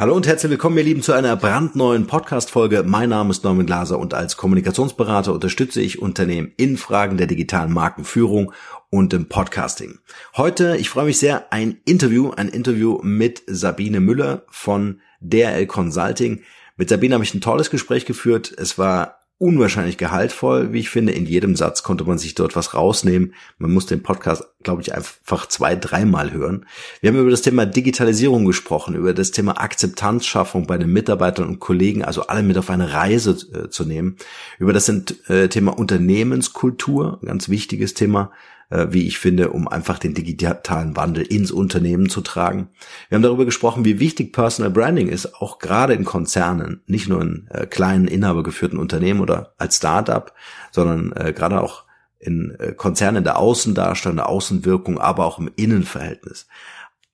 Hallo und herzlich willkommen, ihr Lieben, zu einer brandneuen Podcast-Folge. Mein Name ist Norman Glaser und als Kommunikationsberater unterstütze ich Unternehmen in Fragen der digitalen Markenführung und im Podcasting. Heute, ich freue mich sehr, ein Interview, ein Interview mit Sabine Müller von DRL Consulting. Mit Sabine habe ich ein tolles Gespräch geführt. Es war unwahrscheinlich gehaltvoll, wie ich finde. In jedem Satz konnte man sich dort was rausnehmen. Man muss den Podcast, glaube ich, einfach zwei, dreimal hören. Wir haben über das Thema Digitalisierung gesprochen, über das Thema Akzeptanzschaffung bei den Mitarbeitern und Kollegen, also alle mit auf eine Reise äh, zu nehmen, über das äh, Thema Unternehmenskultur, ganz wichtiges Thema, wie ich finde, um einfach den digitalen Wandel ins Unternehmen zu tragen. Wir haben darüber gesprochen, wie wichtig Personal Branding ist, auch gerade in Konzernen, nicht nur in äh, kleinen inhabergeführten Unternehmen oder als Startup, sondern äh, gerade auch in äh, Konzernen der Außendarstellung, der Außenwirkung, aber auch im Innenverhältnis.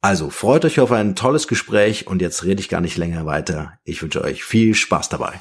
Also freut euch auf ein tolles Gespräch und jetzt rede ich gar nicht länger weiter. Ich wünsche euch viel Spaß dabei.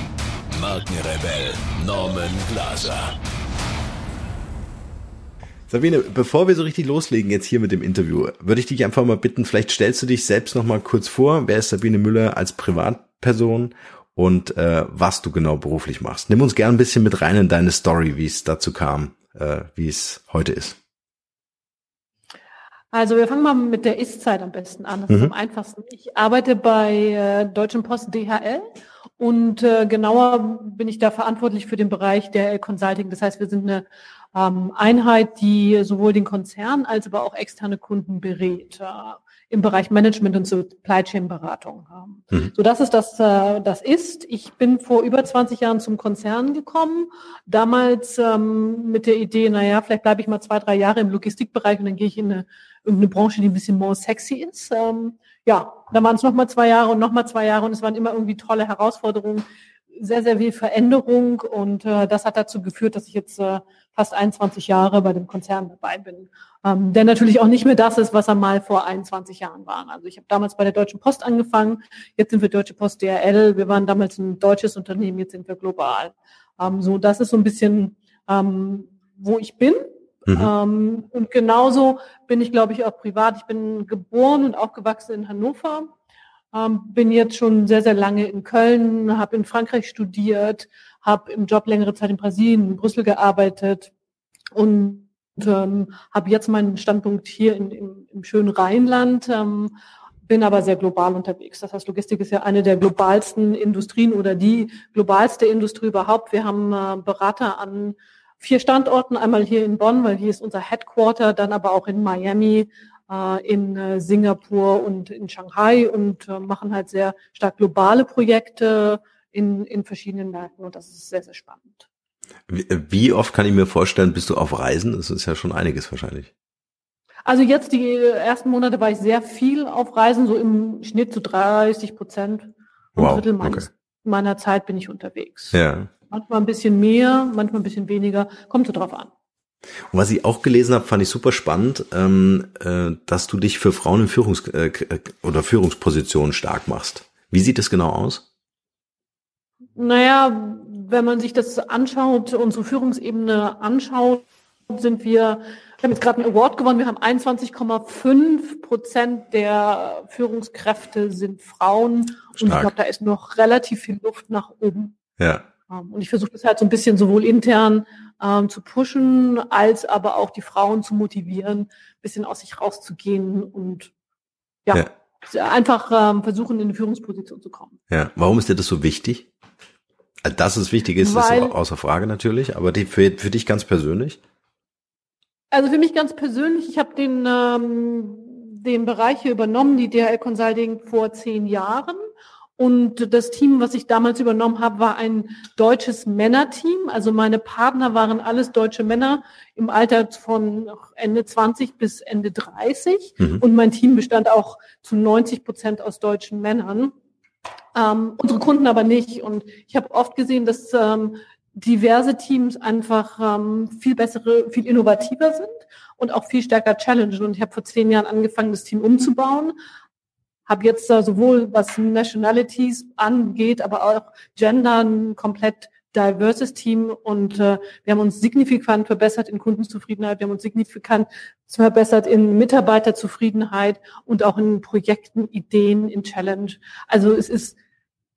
Markenrebell Norman Glaser. Sabine, bevor wir so richtig loslegen jetzt hier mit dem Interview, würde ich dich einfach mal bitten, vielleicht stellst du dich selbst noch mal kurz vor. Wer ist Sabine Müller als Privatperson und äh, was du genau beruflich machst? Nimm uns gern ein bisschen mit rein in deine Story, wie es dazu kam, äh, wie es heute ist. Also wir fangen mal mit der Ist-Zeit am besten an. Das mhm. ist am einfachsten. Ich arbeite bei äh, Deutschen Post DHL und äh, genauer bin ich da verantwortlich für den Bereich der Consulting. Das heißt, wir sind eine ähm, Einheit, die sowohl den Konzern als aber auch externe Kunden berät äh, im Bereich Management und Supply Chain Beratung. Mhm. So das ist das, äh, das ist. Ich bin vor über 20 Jahren zum Konzern gekommen. Damals ähm, mit der Idee, naja, vielleicht bleibe ich mal zwei, drei Jahre im Logistikbereich und dann gehe ich in eine irgendeine Branche, die ein bisschen more sexy ist. Ähm, ja, dann waren es nochmal zwei Jahre und nochmal zwei Jahre und es waren immer irgendwie tolle Herausforderungen, sehr, sehr viel Veränderung und äh, das hat dazu geführt, dass ich jetzt äh, fast 21 Jahre bei dem Konzern dabei bin, ähm, der natürlich auch nicht mehr das ist, was er mal vor 21 Jahren war. Also ich habe damals bei der Deutschen Post angefangen, jetzt sind wir Deutsche Post DRL, wir waren damals ein deutsches Unternehmen, jetzt sind wir global. Ähm, so, das ist so ein bisschen, ähm, wo ich bin. Mhm. Ähm, und genauso bin ich, glaube ich, auch privat. Ich bin geboren und aufgewachsen in Hannover, ähm, bin jetzt schon sehr, sehr lange in Köln, habe in Frankreich studiert, habe im Job längere Zeit in Brasilien, in Brüssel gearbeitet und ähm, habe jetzt meinen Standpunkt hier in, im, im schönen Rheinland, ähm, bin aber sehr global unterwegs. Das heißt, Logistik ist ja eine der globalsten Industrien oder die globalste Industrie überhaupt. Wir haben äh, Berater an vier Standorten, einmal hier in Bonn, weil hier ist unser Headquarter, dann aber auch in Miami, äh, in äh, Singapur und in Shanghai und äh, machen halt sehr stark globale Projekte in, in verschiedenen Märkten und das ist sehr, sehr spannend. Wie, oft kann ich mir vorstellen, bist du auf Reisen? Das ist ja schon einiges wahrscheinlich. Also jetzt die ersten Monate war ich sehr viel auf Reisen, so im Schnitt zu so 30 Prozent. Ein wow, Drittel meines, okay. meiner Zeit bin ich unterwegs. Ja. Manchmal ein bisschen mehr, manchmal ein bisschen weniger. Kommt so drauf an. Und was ich auch gelesen habe, fand ich super spannend, ähm, äh, dass du dich für Frauen in Führungs- äh, oder Führungspositionen stark machst. Wie sieht das genau aus? Naja, wenn man sich das anschaut, unsere Führungsebene anschaut, sind wir, wir haben jetzt gerade einen Award gewonnen, wir haben 21,5 Prozent der Führungskräfte sind Frauen Stark. und ich glaube, da ist noch relativ viel Luft nach oben. Ja. Ähm, und ich versuche das halt so ein bisschen sowohl intern ähm, zu pushen, als aber auch die Frauen zu motivieren, ein bisschen aus sich rauszugehen und ja, ja. einfach ähm, versuchen, in eine Führungsposition zu kommen. Ja, warum ist dir das so wichtig? Also, dass es wichtig ist, Weil, ist außer Frage natürlich, aber die, für, für dich ganz persönlich? Also für mich ganz persönlich, ich habe den, ähm, den Bereich hier übernommen, die DHL Consulting vor zehn Jahren Und das Team, was ich damals übernommen habe, war ein deutsches Männerteam. Also meine Partner waren alles deutsche Männer im Alter von Ende 20 bis Ende 30. Mhm. Und mein Team bestand auch zu 90 Prozent aus deutschen Männern. Ähm, unsere Kunden aber nicht. Und ich habe oft gesehen, dass ähm, diverse Teams einfach ähm, viel bessere, viel innovativer sind und auch viel stärker challengen. Und ich habe vor zehn Jahren angefangen, das Team umzubauen, habe jetzt äh, sowohl was Nationalities angeht, aber auch Gender ein komplett diverses Team und äh, wir haben uns signifikant verbessert in Kundenzufriedenheit, wir haben uns signifikant verbessert in Mitarbeiterzufriedenheit und auch in Projekten, Ideen, in Challenge. Also es ist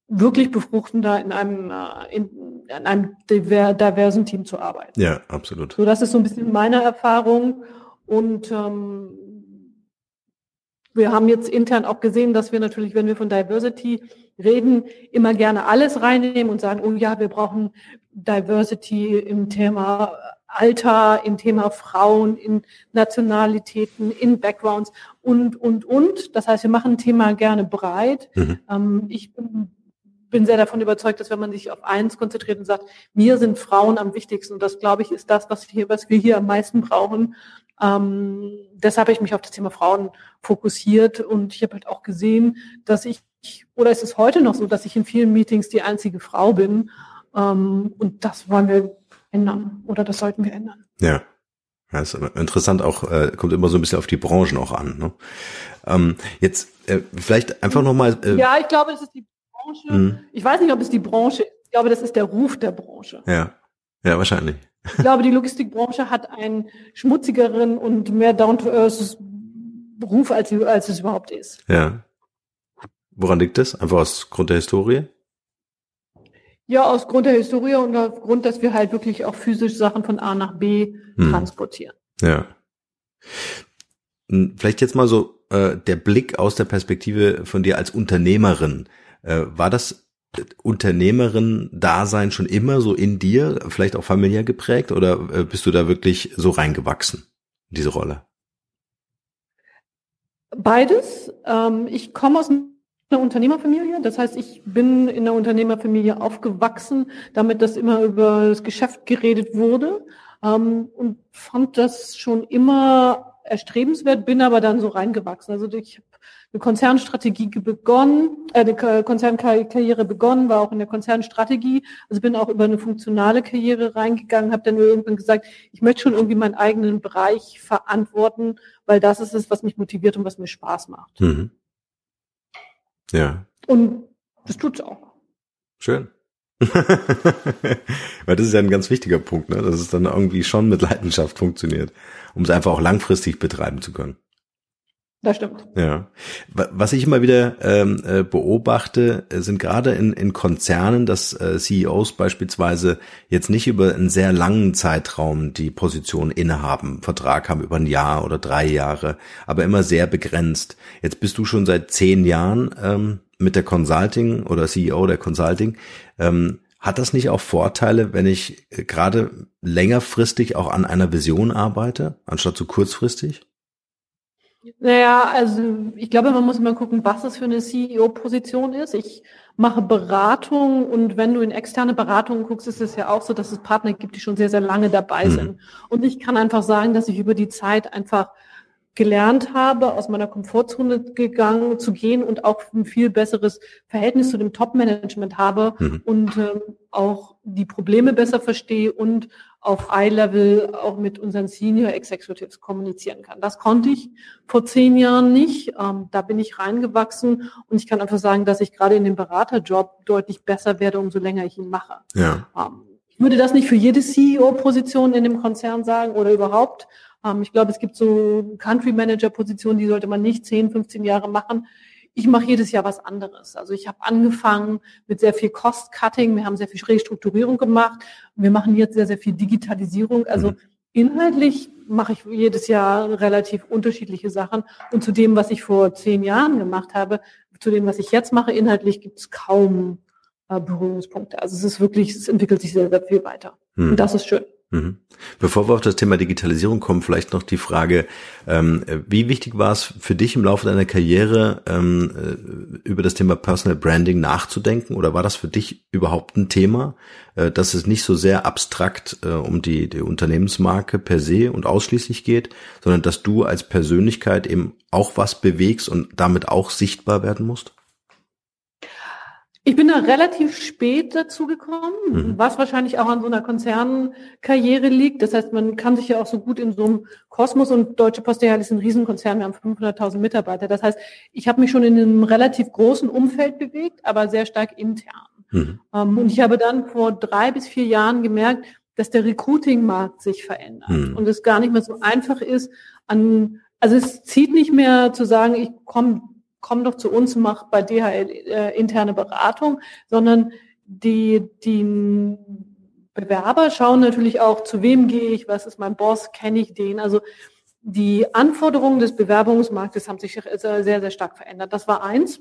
wirklich befruchtender in einem äh, in, in einem diversen Team zu arbeiten. Ja, absolut. So, das ist so ein bisschen meine Erfahrung und ähm, wir haben jetzt intern auch gesehen, dass wir natürlich, wenn wir von Diversity reden, immer gerne alles reinnehmen und sagen, oh ja, wir brauchen Diversity im Thema Alter, im Thema Frauen, in Nationalitäten, in Backgrounds und, und, und. Das heißt, wir machen ein Thema gerne breit. Mhm. Ähm, ich bin, bin sehr davon überzeugt, dass wenn man sich auf eins konzentriert und sagt, mir sind Frauen am wichtigsten, und das glaube ich ist das, was wir, was wir hier am meisten brauchen, ähm, deshalb habe ich mich auf das Thema Frauen fokussiert und ich habe halt auch gesehen, dass ich, oder ist es heute noch so, dass ich in vielen Meetings die einzige Frau bin ähm, und das wollen wir ändern oder das sollten wir ändern. Ja. Ja, ist interessant auch, äh, kommt immer so ein bisschen auf die Branchen auch an. Ne? Ähm, jetzt äh, vielleicht einfach nochmal. Äh, ja, ich glaube, das ist die Branche. Mhm. Ich weiß nicht, ob es die Branche ist. Ich glaube, das ist der Ruf der Branche. Ja, ja, wahrscheinlich. Ich glaube, die Logistikbranche hat einen schmutzigeren und mehr down-to-earth Beruf, als, als es überhaupt ist. Ja. Woran liegt das? Einfach aus Grund der Historie? Ja, aus Grund der Historie und aufgrund, dass wir halt wirklich auch physisch Sachen von A nach B hm. transportieren. Ja. Hm, vielleicht jetzt mal so äh, der Blick aus der Perspektive von dir als Unternehmerin. Äh, war das Unternehmerin-Dasein schon immer so in dir, vielleicht auch familiär geprägt oder äh, bist du da wirklich so reingewachsen, in diese Rolle? Beides. Ähm, ich komme aus einer Unternehmerfamilie. Das heißt, ich bin in einer Unternehmerfamilie aufgewachsen, damit das immer über das Geschäft geredet wurde ähm, und fand das schon immer erstrebenswert, bin aber dann so reingewachsen. Also ich eine Konzernstrategie begonnen, äh, eine Konzernkarriere begonnen, war auch in der Konzernstrategie. Also bin auch über eine funktionale Karriere reingegangen, habe dann irgendwann gesagt, ich möchte schon irgendwie meinen eigenen Bereich verantworten, weil das ist es, was mich motiviert und was mir Spaß macht. Mhm. Ja. Und das tut's auch. Schön. Weil das ist ja ein ganz wichtiger Punkt, ne? dass es dann irgendwie schon mit Leidenschaft funktioniert, um es einfach auch langfristig betreiben zu können. Das stimmt. Ja. Was ich immer wieder ähm, äh, beobachte, äh, sind gerade in, in Konzernen, dass äh, CEOs beispielsweise jetzt nicht über einen sehr langen Zeitraum die Position innehaben, Vertrag haben über ein Jahr oder drei Jahre, aber immer sehr begrenzt. Jetzt bist du schon seit zehn Jahren ähm, mit der Consulting oder CEO der Consulting. Ähm, hat das nicht auch Vorteile, wenn ich äh, gerade längerfristig auch an einer Vision arbeite, anstatt so kurzfristig? Naja, also ich glaube, man muss mal gucken, was das für eine CEO-Position ist. Ich mache Beratung und wenn du in externe Beratungen guckst, ist es ja auch so, dass es Partner gibt, die schon sehr, sehr lange dabei mhm. sind. Und ich kann einfach sagen, dass ich über die Zeit einfach gelernt habe, aus meiner Komfortzone gegangen zu gehen und auch ein viel besseres Verhältnis zu dem Top-Management habe mhm. und ähm, auch die Probleme besser verstehe und auf Eye-Level auch mit unseren Senior Executives kommunizieren kann. Das konnte ich vor zehn Jahren nicht. Ähm, da bin ich reingewachsen und ich kann einfach sagen, dass ich gerade in dem Beraterjob deutlich besser werde, umso länger ich ihn mache. Ja. Ähm, ich würde das nicht für jede CEO-Position in dem Konzern sagen oder überhaupt. Ähm, ich glaube, es gibt so Country Manager-Positionen, die sollte man nicht 10, 15 Jahre machen ich mache jedes Jahr was anderes. Also ich habe angefangen mit sehr viel Cost-Cutting, wir haben sehr viel Restrukturierung gemacht, wir machen jetzt sehr, sehr viel Digitalisierung. Also mhm. inhaltlich mache ich jedes Jahr relativ unterschiedliche Sachen. Und zu dem, was ich vor zehn Jahren gemacht habe, zu dem, was ich jetzt mache, inhaltlich gibt es kaum äh, Berührungspunkte. Also es ist wirklich, es entwickelt sich sehr, sehr viel weiter. Mhm. Und das ist schön. Mhm. Bevor wir auf das Thema Digitalisierung kommen, vielleicht noch die Frage, ähm, wie wichtig war es für dich im Laufe deiner Karriere, ähm, äh, über das Thema Personal Branding nachzudenken? Oder war das für dich überhaupt ein Thema, äh, dass es nicht so sehr abstrakt äh, um die, die Unternehmensmarke per se und ausschließlich geht, sondern dass du als Persönlichkeit eben auch was bewegst und damit auch sichtbar werden musst? Ich bin da relativ spät dazu gekommen, mhm. was wahrscheinlich auch an so einer Konzernkarriere liegt. Das heißt, man kann sich ja auch so gut in so einem Kosmos und Deutsche Post DHL ist ein Riesenkonzern, wir haben 500.000 Mitarbeiter. Das heißt, ich habe mich schon in einem relativ großen Umfeld bewegt, aber sehr stark intern. Mhm. Um, ähm, und ich habe dann vor drei bis vier Jahren gemerkt, dass der Recruiting-Markt sich verändert mhm. und es gar nicht mehr so einfach ist, an, also es zieht nicht mehr zu sagen, ich komme komm doch zu uns, mach bei DHL äh, interne Beratung, sondern die, die Bewerber schauen natürlich auch, zu wem gehe ich, was ist mein Boss, kenne ich den. Also die Anforderungen des Bewerbungsmarktes haben sich sehr, sehr stark verändert. Das war eins.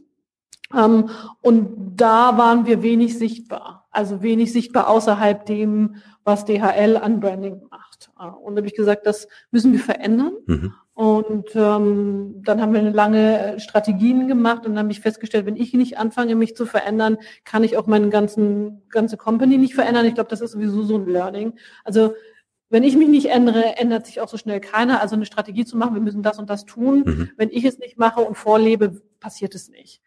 Ähm, und da waren wir wenig sichtbar. Also wenig sichtbar außerhalb dem, was DHL an Branding macht. Äh, und da habe ich gesagt, das müssen wir verändern. Mhm. Und ähm, dann haben wir eine lange Strategien gemacht und dann habe ich festgestellt, wenn ich nicht anfange, mich zu verändern, kann ich auch meine ganzen, ganze Company nicht verändern. Ich glaube, das ist sowieso so ein Learning. Also wenn ich mich nicht ändere, ändert sich auch so schnell keiner. Also eine Strategie zu machen, wir müssen das und das tun. Mhm. Wenn ich es nicht mache und vorlebe, passiert es nicht.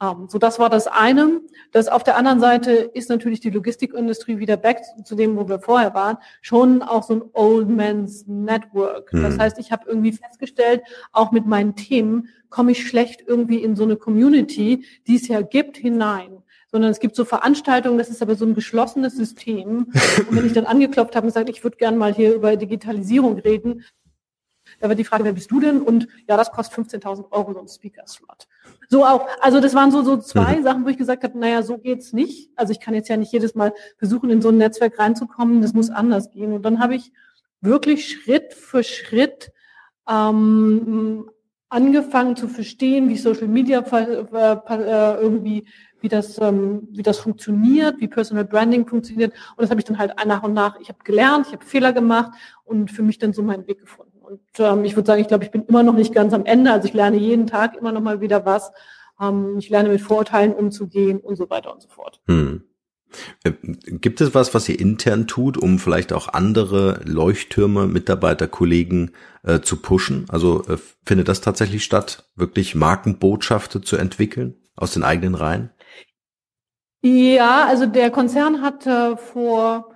Um, so, das war das eine. Das auf der anderen Seite ist natürlich die Logistikindustrie wieder back zu dem, wo wir vorher waren, schon auch so ein Old Man's Network. Mhm. Das heißt, ich habe irgendwie festgestellt, auch mit meinen Themen komme ich schlecht irgendwie in so eine Community, die es ja gibt, hinein sondern es gibt so Veranstaltungen, das ist aber so ein geschlossenes System. Und wenn ich dann angeklopft habe und gesagt, ich würde gerne mal hier über Digitalisierung reden, da war die Frage, wer bist du denn? Und ja, das kostet 15.000 Euro so ein Speaker-Slot. So auch, also das waren so, so zwei mhm. Sachen, wo ich gesagt habe, naja, so geht's nicht. Also ich kann jetzt ja nicht jedes Mal versuchen, in so ein Netzwerk reinzukommen, das muss anders gehen. Und dann habe ich wirklich Schritt für Schritt ähm, angefangen zu verstehen, wie Social Media äh, irgendwie, wie das, ähm, wie das funktioniert, wie Personal Branding funktioniert. Und das habe ich dann halt nach und nach, ich habe gelernt, ich habe Fehler gemacht und für mich dann so meinen Weg gefunden. Und ähm, ich würde sagen, ich glaube, ich bin immer noch nicht ganz am Ende. Also ich lerne jeden Tag immer noch mal wieder was. Ähm, ich lerne mit Vorurteilen umzugehen und so weiter und so fort. Hm. Äh, gibt es was, was ihr intern tut, um vielleicht auch andere Leuchttürme, Mitarbeiter, Kollegen äh, zu pushen? Also äh, findet das tatsächlich statt, wirklich Markenbotschaften zu entwickeln aus den eigenen Reihen? Ja, also der Konzern hat äh, vor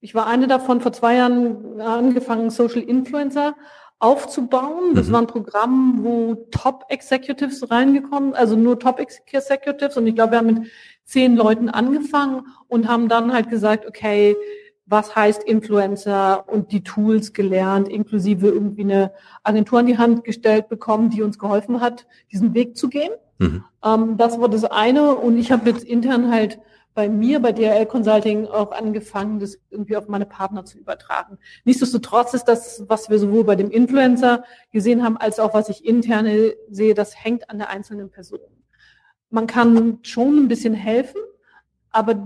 ich war eine davon vor zwei Jahren angefangen, Social Influencer aufzubauen. Das mhm. war ein Programm, wo Top Executives reingekommen, also nur Top Executives. Und ich glaube, wir haben mit zehn Leuten angefangen und haben dann halt gesagt, okay, was heißt Influencer und die Tools gelernt, inklusive irgendwie eine Agentur in die Hand gestellt bekommen, die uns geholfen hat, diesen Weg zu gehen. Mhm. Ähm, das war das eine. Und ich habe jetzt intern halt bei mir, bei DRL Consulting auch angefangen, das irgendwie auf meine Partner zu übertragen. Nichtsdestotrotz ist das, was wir sowohl bei dem Influencer gesehen haben, als auch was ich interne sehe, das hängt an der einzelnen Person. Man kann schon ein bisschen helfen, aber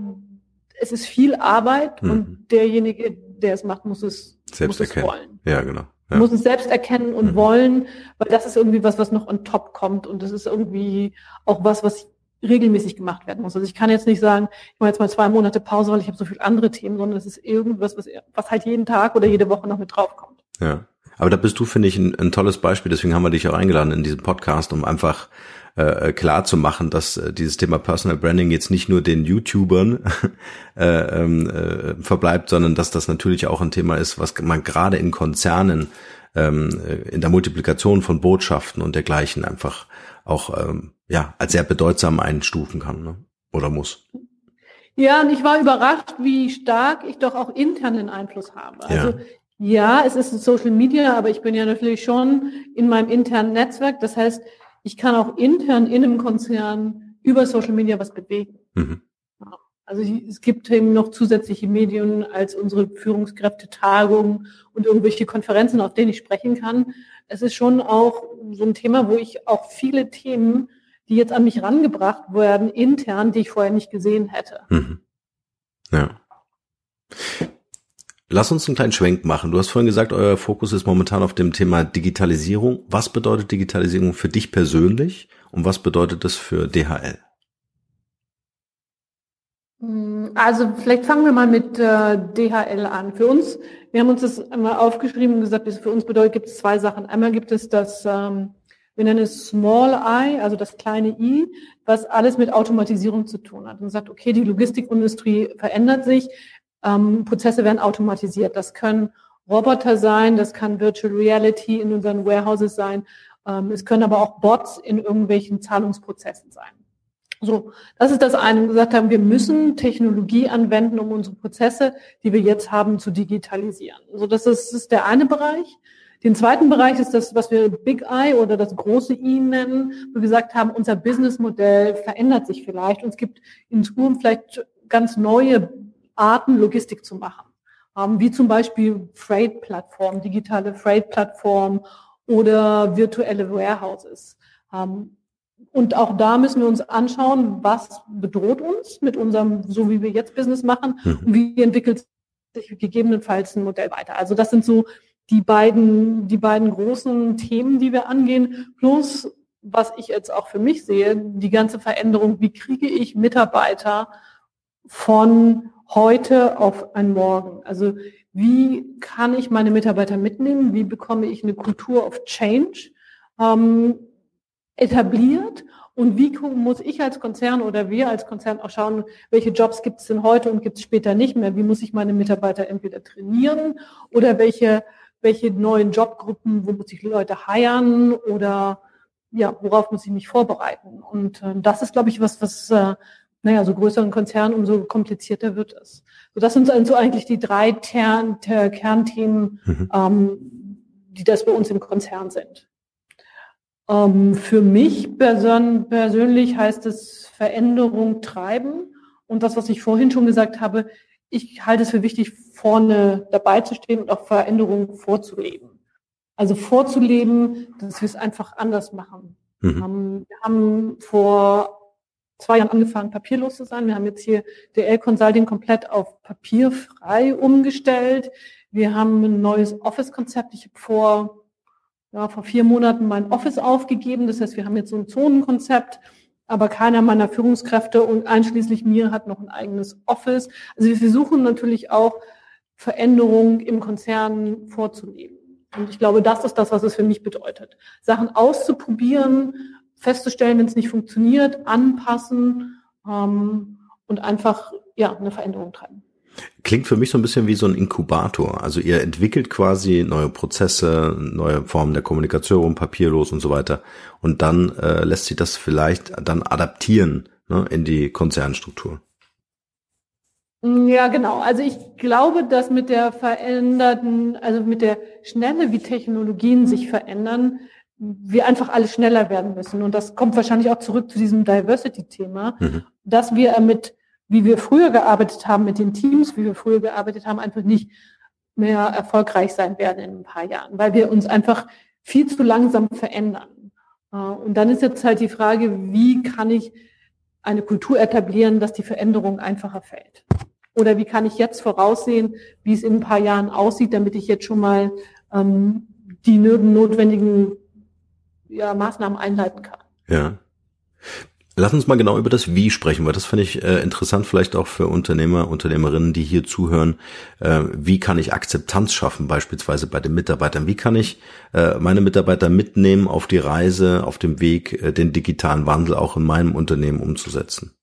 es ist viel Arbeit mhm. und derjenige, der es macht, muss es, selbst muss erkennen. es wollen. Ja, genau. Ja. Muss es selbst erkennen und mhm. wollen, weil das ist irgendwie was, was noch on top kommt und das ist irgendwie auch was, was regelmäßig gemacht werden muss. Also ich kann jetzt nicht sagen, ich mache jetzt mal zwei Monate Pause, weil ich habe so viele andere Themen, sondern es ist irgendwas, was, was halt jeden Tag oder jede Woche noch mit draufkommt. Ja. Aber da bist du, finde ich, ein, ein tolles Beispiel. Deswegen haben wir dich auch eingeladen in diesem Podcast, um einfach äh, klar zu machen, dass äh, dieses Thema Personal Branding jetzt nicht nur den YouTubern äh, ähm, äh, verbleibt, sondern dass das natürlich auch ein Thema ist, was man gerade in Konzernen ähm, äh, in der Multiplikation von Botschaften und dergleichen einfach auch ähm, ja als sehr bedeutsam einstufen kann ne? oder muss. Ja, und ich war überrascht, wie stark ich doch auch internen Einfluss habe. Also ja. ja, es ist Social Media, aber ich bin ja natürlich schon in meinem internen Netzwerk. Das heißt, ich kann auch intern in einem Konzern über Social Media was bewegen. Mhm. Also es gibt eben noch zusätzliche Medien als unsere Führungskräfte-Tagungen und irgendwelche Konferenzen, auf denen ich sprechen kann. Es ist schon auch so ein Thema, wo ich auch viele Themen, die jetzt an mich rangebracht werden, intern, die ich vorher nicht gesehen hätte. Mhm. Ja. Lass uns einen kleinen Schwenk machen. Du hast vorhin gesagt, euer Fokus ist momentan auf dem Thema Digitalisierung. Was bedeutet Digitalisierung für dich persönlich und was bedeutet das für DHL? Also vielleicht fangen wir mal mit äh, DHL an. Für uns, wir haben uns das einmal aufgeschrieben und gesagt, für uns bedeutet gibt es zwei Sachen. Einmal gibt es das, ähm, wir nennen es Small I, also das kleine I, was alles mit Automatisierung zu tun hat. Und sagt, okay, die Logistikindustrie verändert sich, ähm, Prozesse werden automatisiert. Das können Roboter sein, das kann Virtual Reality in unseren Warehouses sein, ähm, es können aber auch Bots in irgendwelchen Zahlungsprozessen sein. So, das ist das eine. Wir gesagt haben, wir müssen Technologie anwenden, um unsere Prozesse, die wir jetzt haben, zu digitalisieren. So, das ist, ist der eine Bereich. Den zweiten Bereich ist das, was wir Big Eye oder das große I nennen, wo wir gesagt haben, unser Businessmodell verändert sich vielleicht und es gibt in Zukunft vielleicht ganz neue Arten, Logistik zu machen. Ähm, wie zum Beispiel Freight-Plattformen, digitale Freight-Plattformen oder virtuelle Warehouses. Und auch da müssen wir uns anschauen, was bedroht uns mit unserem, so wie wir jetzt Business machen mhm. und wie entwickelt sich gegebenenfalls ein Modell weiter. Also das sind so die beiden, die beiden großen Themen, die wir angehen, plus was ich jetzt auch für mich sehe, die ganze Veränderung, wie kriege ich Mitarbeiter von heute auf ein Morgen? Also wie kann ich meine Mitarbeiter mitnehmen? Wie bekomme ich eine Kultur of Change ähm, etabliert? Und wie muss ich als Konzern oder wir als Konzern auch schauen, welche Jobs gibt es denn heute und gibt es später nicht mehr? Wie muss ich meine Mitarbeiter entweder trainieren oder welche, welche neuen Jobgruppen, wo muss ich Leute heiern oder ja, worauf muss ich mich vorbereiten? Und äh, das ist, glaube ich, was, was äh, naja, so größeren Konzernen, umso komplizierter wird es. So, das sind so eigentlich die drei Tern, ter, Kernthemen, mhm. ähm, die das bei uns im Konzern sind. Ähm, für mich person persönlich heißt es Veränderung treiben. Und das, was ich vorhin schon gesagt habe, ich halte es für wichtig, vorne dabei zu stehen und auch Veränderungen vorzuleben. Also vorzuleben, dass wir es einfach anders machen. Mhm. Ähm, wir haben vor zwei Jahren angefangen, papierlos zu sein. Wir haben jetzt hier DL Consulting komplett auf papierfrei umgestellt. Wir haben ein neues Office-Konzept. Ich habe vor, ja, vor vier Monaten mein Office aufgegeben. Das heißt, wir haben jetzt so ein Zonenkonzept, aber keiner meiner Führungskräfte und einschließlich mir hat noch ein eigenes Office. Also wir versuchen natürlich auch Veränderungen im Konzern vorzunehmen. Und ich glaube, das ist das, was es für mich bedeutet. Sachen auszuprobieren, festzustellen, wenn es nicht funktioniert, anpassen ähm, und einfach ja eine Veränderung treiben. Klingt für mich so ein bisschen wie so ein Inkubator. Also ihr entwickelt quasi neue Prozesse, neue Formen der Kommunikation, papierlos und so weiter. Und dann äh, lässt sich das vielleicht dann adaptieren ne, in die Konzernstruktur. Ja, genau. Also ich glaube, dass mit der veränderten, also mit der Schnelle, wie Technologien sich verändern, wir einfach alle schneller werden müssen. Und das kommt wahrscheinlich auch zurück zu diesem Diversity-Thema, mhm. dass wir mit, wie wir früher gearbeitet haben, mit den Teams, wie wir früher gearbeitet haben, einfach nicht mehr erfolgreich sein werden in ein paar Jahren, weil wir uns einfach viel zu langsam verändern. Äh, und dann ist jetzt halt die Frage, wie kann ich eine Kultur etablieren, dass die Veränderung einfacher fällt? Oder wie kann ich jetzt voraussehen, wie es in ein paar Jahren aussieht, damit ich jetzt schon mal ähm, die notwendigen ja, Maßnahmen einleiten kann. Ja. Lass uns mal genau über das Wie sprechen, weil das finde ich äh, interessant, vielleicht auch für Unternehmer, Unternehmerinnen, die hier zuhören. Äh, wie kann ich Akzeptanz schaffen, beispielsweise bei den Mitarbeitern? Wie kann ich äh, meine Mitarbeiter mitnehmen auf die Reise, auf dem Weg, äh, den digitalen Wandel auch in meinem Unternehmen umzusetzen?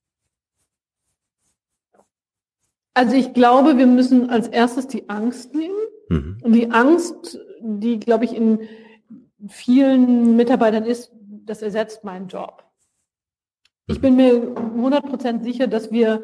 Also ich glaube, wir müssen als erstes die Angst nehmen. Mhm. Und die Angst, die, glaube ich, in vielen Mitarbeitern ist, das ersetzt meinen Job. Ich bin mir 100% sicher, dass wir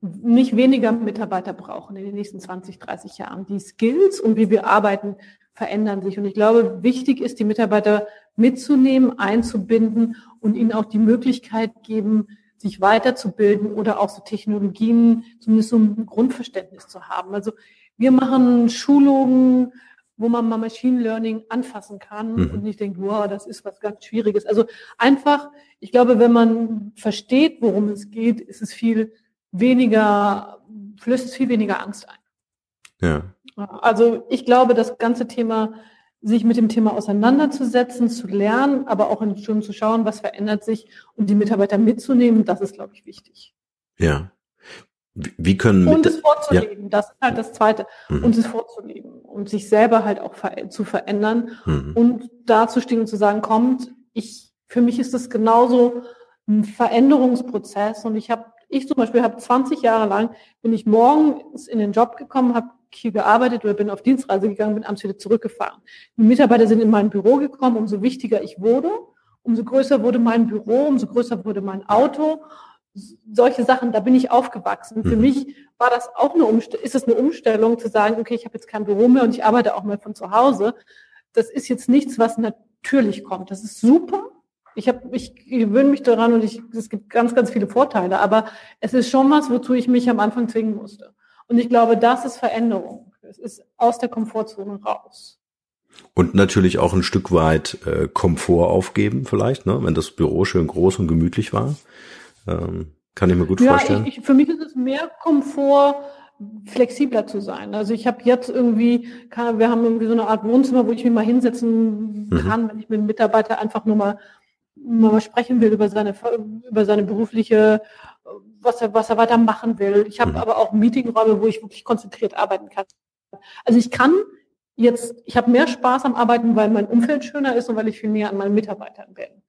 nicht weniger Mitarbeiter brauchen in den nächsten 20, 30 Jahren. Die Skills und wie wir arbeiten verändern sich. Und ich glaube, wichtig ist, die Mitarbeiter mitzunehmen, einzubinden und ihnen auch die Möglichkeit geben, sich weiterzubilden oder auch so Technologien, zumindest so ein Grundverständnis zu haben. Also wir machen Schulungen, wo man mal Machine Learning anfassen kann mhm. und nicht denkt, wow, das ist was ganz Schwieriges. Also einfach, ich glaube, wenn man versteht, worum es geht, ist es viel weniger, flößt es viel weniger Angst ein. Ja. Also ich glaube, das ganze Thema, sich mit dem Thema auseinanderzusetzen, zu lernen, aber auch in Stunden zu schauen, was verändert sich und die Mitarbeiter mitzunehmen, das ist, glaube ich, wichtig. Ja. Wie können und es vorzuleben, ja. das ist halt das Zweite, mhm. und es vorzuleben und sich selber halt auch zu verändern mhm. und dazustehen und zu sagen, kommt, ich, für mich ist das genauso ein Veränderungsprozess und ich habe, ich zum Beispiel habe 20 Jahre lang, bin ich morgens in den Job gekommen, habe hier gearbeitet oder bin auf Dienstreise gegangen, bin abends wieder zurückgefahren. Die Mitarbeiter sind in mein Büro gekommen, umso wichtiger ich wurde, umso größer wurde mein Büro, umso größer wurde mein Auto solche Sachen, da bin ich aufgewachsen. Mhm. Für mich war das auch eine Umstellung, ist es eine Umstellung zu sagen, okay, ich habe jetzt kein Büro mehr und ich arbeite auch mal von zu Hause. Das ist jetzt nichts, was natürlich kommt. Das ist super. Ich habe, ich gewöhne mich daran und ich, es gibt ganz, ganz viele Vorteile. Aber es ist schon was, wozu ich mich am Anfang zwingen musste. Und ich glaube, das ist Veränderung. Es ist aus der Komfortzone raus. Und natürlich auch ein Stück weit äh, Komfort aufgeben, vielleicht, ne? wenn das Büro schön groß und gemütlich war. Ähm, kann ich mir gut ja, vorstellen. Ich, für mich ist es mehr Komfort, flexibler zu sein. Also ich habe jetzt irgendwie, kann, wir haben irgendwie so eine Art Wohnzimmer, wo ich mich mal hinsetzen mhm. kann, mhm. wenn ich mit einem Mitarbeiter einfach nur mal, mal sprechen will über seine, über seine berufliche, was er, was er weiter machen will. Ich habe mhm. aber auch Meetingräume, wo ich wirklich konzentriert arbeiten kann. Also ich kann jetzt, ich habe mehr Spaß am Arbeiten, weil mein Umfeld schöner ist und weil ich viel näher an meinen Mitarbeitern bin.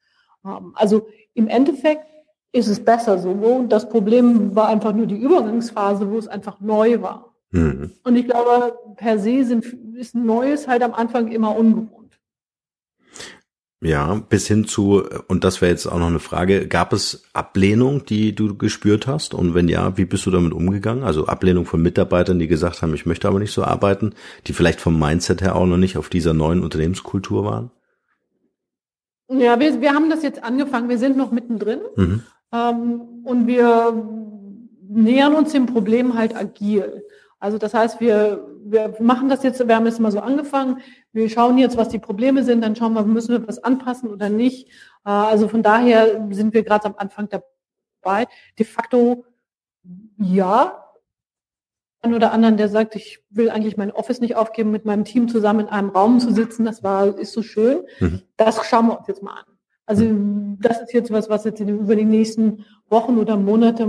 Ähm, also im Endeffekt ist es besser so. Und das Problem war einfach nur die Übergangsphase, wo es einfach neu war. Mhm. Und ich glaube, per se sind, ist Neues halt am Anfang immer ungewohnt. Ja, bis hin zu, und das wäre jetzt auch noch eine Frage, gab es Ablehnung, die du gespürt hast? Und wenn ja, wie bist du damit umgegangen? Also Ablehnung von Mitarbeitern, die gesagt haben, ich möchte aber nicht so arbeiten, die vielleicht vom Mindset her auch noch nicht auf dieser neuen Unternehmenskultur waren? Ja, wir, wir haben das jetzt angefangen, wir sind noch mittendrin. Mhm. Ähm, und wir nähern uns dem Problem halt agil. Also das heißt, wir, wir machen das jetzt, wir haben jetzt mal so angefangen, wir schauen jetzt, was die Probleme sind, dann schauen wir, müssen wir was anpassen oder nicht. Äh, also von daher sind wir gerade am Anfang dabei. De facto ja, einen oder anderen, der sagt, ich will eigentlich mein Office nicht aufgeben, mit meinem Team zusammen in einem Raum zu sitzen, das war, ist so schön. Mhm. Das schauen wir uns jetzt mal an. Also das ist jetzt was, was jetzt über die nächsten Wochen oder Monate,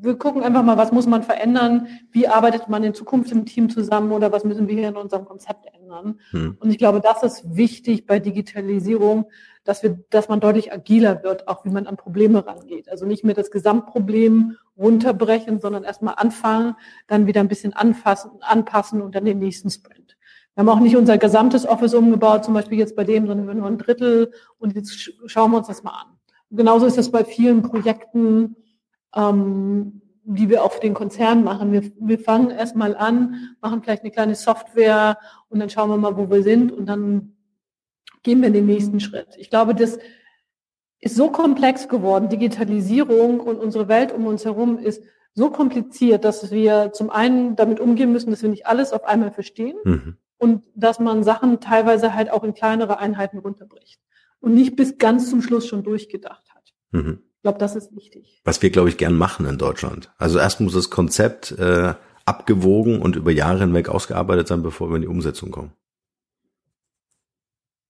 wir gucken einfach mal, was muss man verändern, wie arbeitet man in Zukunft im Team zusammen oder was müssen wir hier in unserem Konzept ändern. Hm. Und ich glaube, das ist wichtig bei Digitalisierung, dass wir, dass man deutlich agiler wird, auch wie man an Probleme rangeht. Also nicht mehr das Gesamtproblem runterbrechen, sondern erstmal anfangen, dann wieder ein bisschen anfassen, anpassen und dann den nächsten Sprint. Wir haben auch nicht unser gesamtes Office umgebaut, zum Beispiel jetzt bei dem, sondern nur ein Drittel. Und jetzt schauen wir uns das mal an. Genauso ist das bei vielen Projekten, ähm, die wir auch für den Konzern machen. Wir, wir fangen erstmal an, machen vielleicht eine kleine Software und dann schauen wir mal, wo wir sind und dann gehen wir den nächsten Schritt. Ich glaube, das ist so komplex geworden. Digitalisierung und unsere Welt um uns herum ist so kompliziert, dass wir zum einen damit umgehen müssen, dass wir nicht alles auf einmal verstehen. Mhm und dass man Sachen teilweise halt auch in kleinere Einheiten runterbricht und nicht bis ganz zum Schluss schon durchgedacht hat. Mhm. Ich glaube, das ist wichtig. Was wir, glaube ich, gern machen in Deutschland. Also erst muss das Konzept äh, abgewogen und über Jahre hinweg ausgearbeitet sein, bevor wir in die Umsetzung kommen.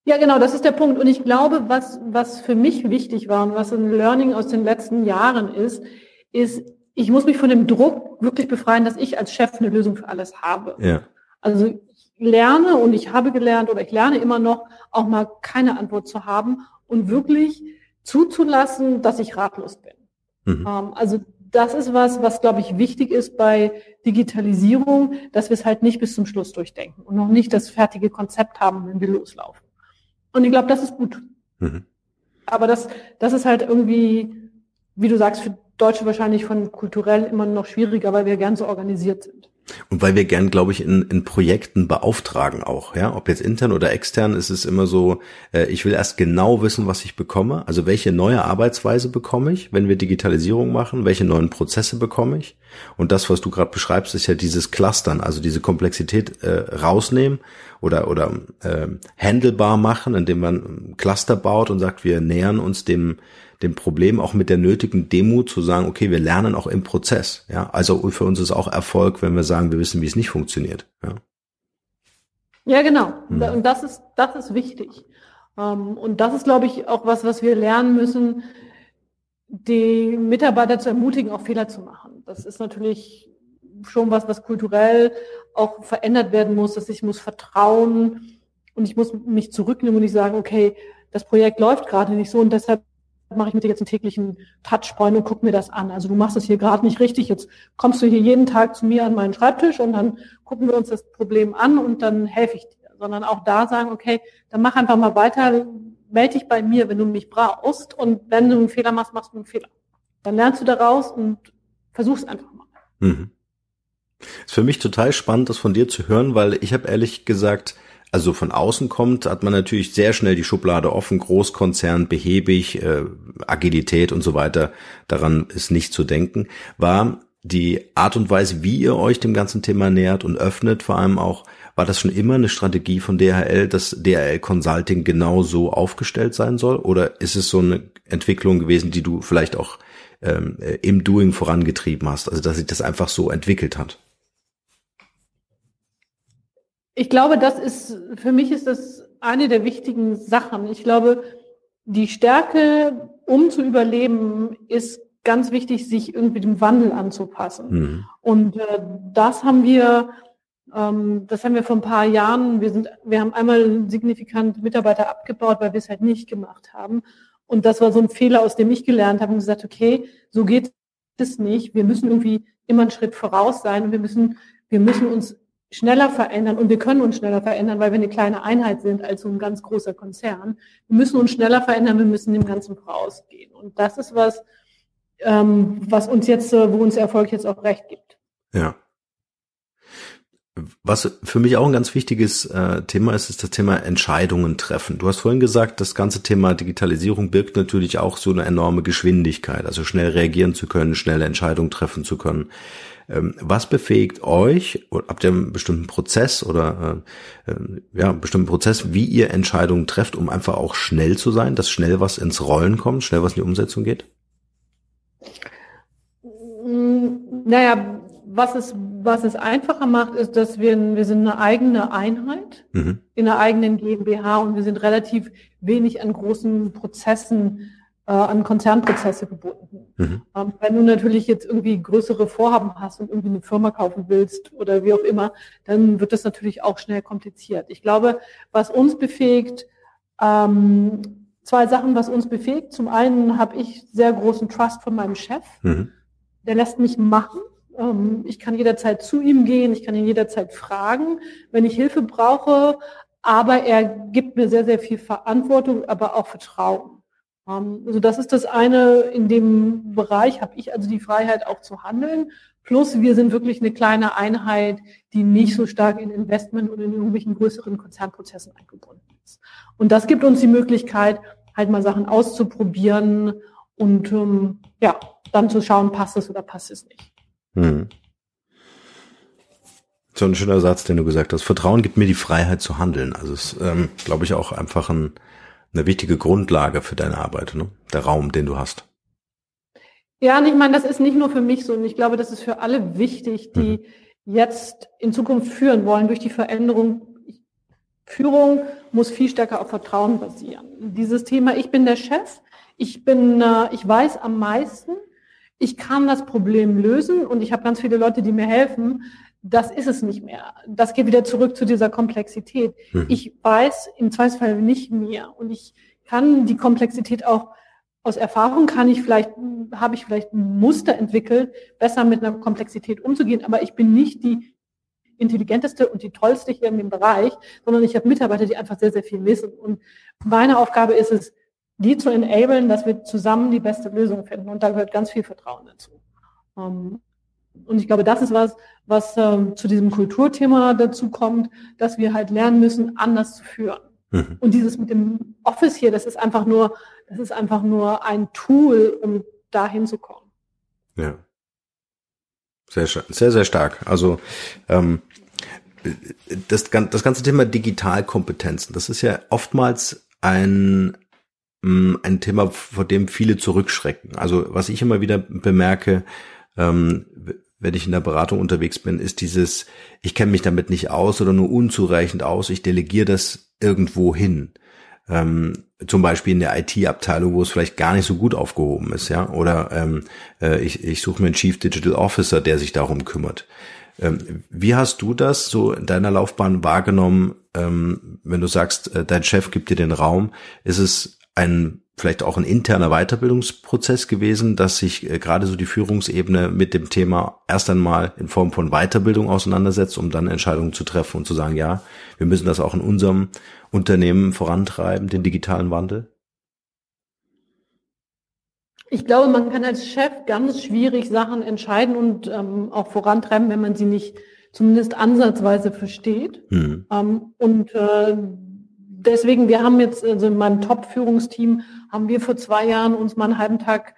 Ja, genau, das ist der Punkt. Und ich glaube, was, was für mich wichtig war und was ein Learning aus den letzten Jahren ist, ist, ich muss mich von dem Druck wirklich befreien, dass ich als Chef eine Lösung für alles habe. Ja. Also lerne und ich habe gelernt oder ich lerne immer noch, auch mal keine Antwort zu haben und wirklich zuzulassen, dass ich ratlos bin. Mhm. Ähm, also das ist was, was glaube ich wichtig ist bei Digitalisierung, dass wir es halt nicht bis zum Schluss durchdenken und noch nicht das fertige Konzept haben, wenn wir loslaufen. Und ich glaube, das ist gut. Mhm. Aber das, das ist halt irgendwie, wie du sagst, für Deutsche wahrscheinlich von kulturell immer noch schwieriger, weil wir gern so organisiert sind. Und weil wir gern, glaube ich, in, in Projekten beauftragen auch, ja, ob jetzt intern oder extern, ist es immer so, äh, ich will erst genau wissen, was ich bekomme. Also welche neue Arbeitsweise bekomme ich, wenn wir Digitalisierung machen, welche neuen Prozesse bekomme ich. Und das, was du gerade beschreibst, ist ja dieses Clustern, also diese Komplexität äh, rausnehmen oder oder äh, handelbar machen, indem man Cluster baut und sagt, wir nähern uns dem dem Problem auch mit der nötigen Demut zu sagen, okay, wir lernen auch im Prozess. Ja, also für uns ist auch Erfolg, wenn wir sagen, wir wissen, wie es nicht funktioniert. Ja, ja genau. Hm. Und das ist, das ist wichtig. Ähm, und das ist, glaube ich, auch was, was wir lernen müssen, die Mitarbeiter zu ermutigen, auch Fehler zu machen. Das ist natürlich schon was, was kulturell auch verändert werden muss, dass ich muss vertrauen und ich muss mich zurücknehmen und nicht sagen, okay, das Projekt läuft gerade nicht so und deshalb mache ich mit dir jetzt einen täglichen Touchpoint und guck mir das an. Also du machst es hier gerade nicht richtig. Jetzt kommst du hier jeden Tag zu mir an meinen Schreibtisch und dann gucken wir uns das Problem an und dann helfe ich dir. Sondern auch da sagen, okay, dann mach einfach mal weiter, melde dich bei mir, wenn du mich brauchst und wenn du einen Fehler machst, machst du einen Fehler. Dann lernst du daraus und versuch's einfach mal. Mhm. Ist für mich total spannend, das von dir zu hören, weil ich habe ehrlich gesagt also von außen kommt, hat man natürlich sehr schnell die Schublade offen, Großkonzern, behäbig, äh, Agilität und so weiter. Daran ist nicht zu denken. War die Art und Weise, wie ihr euch dem ganzen Thema nähert und öffnet, vor allem auch, war das schon immer eine Strategie von DHL, dass DHL Consulting genau so aufgestellt sein soll? Oder ist es so eine Entwicklung gewesen, die du vielleicht auch ähm, äh, im Doing vorangetrieben hast? Also dass sich das einfach so entwickelt hat? Ich glaube, das ist, für mich ist das eine der wichtigen Sachen. Ich glaube, die Stärke, um zu überleben, ist ganz wichtig, sich irgendwie dem Wandel anzupassen. Mhm. Und äh, das haben wir, ähm, das haben wir vor ein paar Jahren, wir sind, wir haben einmal signifikant Mitarbeiter abgebaut, weil wir es halt nicht gemacht haben. Und das war so ein Fehler, aus dem ich gelernt habe und gesagt, okay, so geht es nicht. Wir müssen irgendwie immer einen Schritt voraus sein und wir müssen, wir müssen uns schneller verändern und wir können uns schneller verändern, weil wir eine kleine Einheit sind als so ein ganz großer Konzern. Wir müssen uns schneller verändern, wir müssen dem Ganzen vorausgehen. Und das ist was, ähm, was uns jetzt, äh, wo uns Erfolg jetzt auch recht gibt. Ja. Was für mich auch ein ganz wichtiges äh, Thema ist, ist das Thema Entscheidungen treffen. Du hast vorhin gesagt, das ganze Thema Digitalisierung birgt natürlich auch so eine enorme Geschwindigkeit, also schnell reagieren zu können, schnelle Entscheidungen treffen zu können. Ähm, was befähigt euch, habt ihr einen bestimmten Prozess oder äh, äh, ja, einen bestimmten Prozess, wie ihr Entscheidungen trefft, um einfach auch schnell zu sein, dass schnell was ins Rollen kommt, schnell was in die Umsetzung geht? Naja, was es, was es einfacher macht, ist, dass wir, wir sind eine eigene Einheit mhm. in einer eigenen GmbH und wir sind relativ wenig an großen Prozessen äh, an Konzernprozesse gebunden. Mhm. Ähm, wenn du natürlich jetzt irgendwie größere Vorhaben hast und irgendwie eine Firma kaufen willst oder wie auch immer, dann wird das natürlich auch schnell kompliziert. Ich glaube, was uns befähigt, ähm, zwei Sachen, was uns befähigt. Zum einen habe ich sehr großen Trust von meinem Chef. Mhm. Der lässt mich machen. Ähm, ich kann jederzeit zu ihm gehen, ich kann ihn jederzeit fragen, wenn ich Hilfe brauche. Aber er gibt mir sehr, sehr viel Verantwortung, aber auch Vertrauen. Ähm, also das ist das eine, in dem Bereich habe ich also die Freiheit auch zu handeln. Plus wir sind wirklich eine kleine Einheit, die nicht so stark in Investment und in irgendwelchen größeren Konzernprozessen eingebunden ist. Und das gibt uns die Möglichkeit, halt mal Sachen auszuprobieren und ähm, ja, dann zu schauen, passt es oder passt es nicht. Hm. So ein schöner Satz, den du gesagt hast. Vertrauen gibt mir die Freiheit zu handeln. Also es ist, ähm, glaube ich, auch einfach ein eine wichtige Grundlage für deine Arbeit, ne? der Raum, den du hast. Ja, und ich meine, das ist nicht nur für mich so, und ich glaube, das ist für alle wichtig, die mhm. jetzt in Zukunft führen wollen durch die Veränderung. Führung muss viel stärker auf Vertrauen basieren. Dieses Thema, ich bin der Chef, ich bin, äh, ich weiß am meisten, ich kann das Problem lösen und ich habe ganz viele Leute, die mir helfen das ist es nicht mehr. Das geht wieder zurück zu dieser Komplexität. Mhm. Ich weiß im Zweifelsfall nicht mehr und ich kann die Komplexität auch aus Erfahrung kann ich vielleicht, habe ich vielleicht ein Muster entwickelt, besser mit einer Komplexität umzugehen, aber ich bin nicht die intelligenteste und die tollste hier in dem Bereich, sondern ich habe Mitarbeiter, die einfach sehr, sehr viel wissen. Und meine Aufgabe ist es, die zu enablen, dass wir zusammen die beste Lösung finden. Und da gehört ganz viel Vertrauen dazu. Ähm, und ich glaube, das ist was, was ähm, zu diesem Kulturthema dazu kommt, dass wir halt lernen müssen, anders zu führen. Mhm. Und dieses mit dem Office hier, das ist einfach nur, das ist einfach nur ein Tool, um dahin zu kommen. Ja. Sehr, sehr, sehr stark. Also ähm, das, das ganze Thema Digitalkompetenzen, das ist ja oftmals ein mm, ein Thema, vor dem viele zurückschrecken. Also was ich immer wieder bemerke, ähm, wenn ich in der Beratung unterwegs bin, ist dieses, ich kenne mich damit nicht aus oder nur unzureichend aus, ich delegiere das irgendwo hin. Ähm, zum Beispiel in der IT-Abteilung, wo es vielleicht gar nicht so gut aufgehoben ist, ja. Oder ähm, äh, ich, ich suche mir einen Chief Digital Officer, der sich darum kümmert. Ähm, wie hast du das so in deiner Laufbahn wahrgenommen, ähm, wenn du sagst, äh, dein Chef gibt dir den Raum? Ist es ein vielleicht auch ein interner Weiterbildungsprozess gewesen, dass sich äh, gerade so die Führungsebene mit dem Thema erst einmal in Form von Weiterbildung auseinandersetzt, um dann Entscheidungen zu treffen und zu sagen, ja, wir müssen das auch in unserem Unternehmen vorantreiben, den digitalen Wandel? Ich glaube, man kann als Chef ganz schwierig Sachen entscheiden und ähm, auch vorantreiben, wenn man sie nicht zumindest ansatzweise versteht. Hm. Ähm, und äh, deswegen, wir haben jetzt, also in meinem Top-Führungsteam, haben wir vor zwei Jahren uns mal einen halben Tag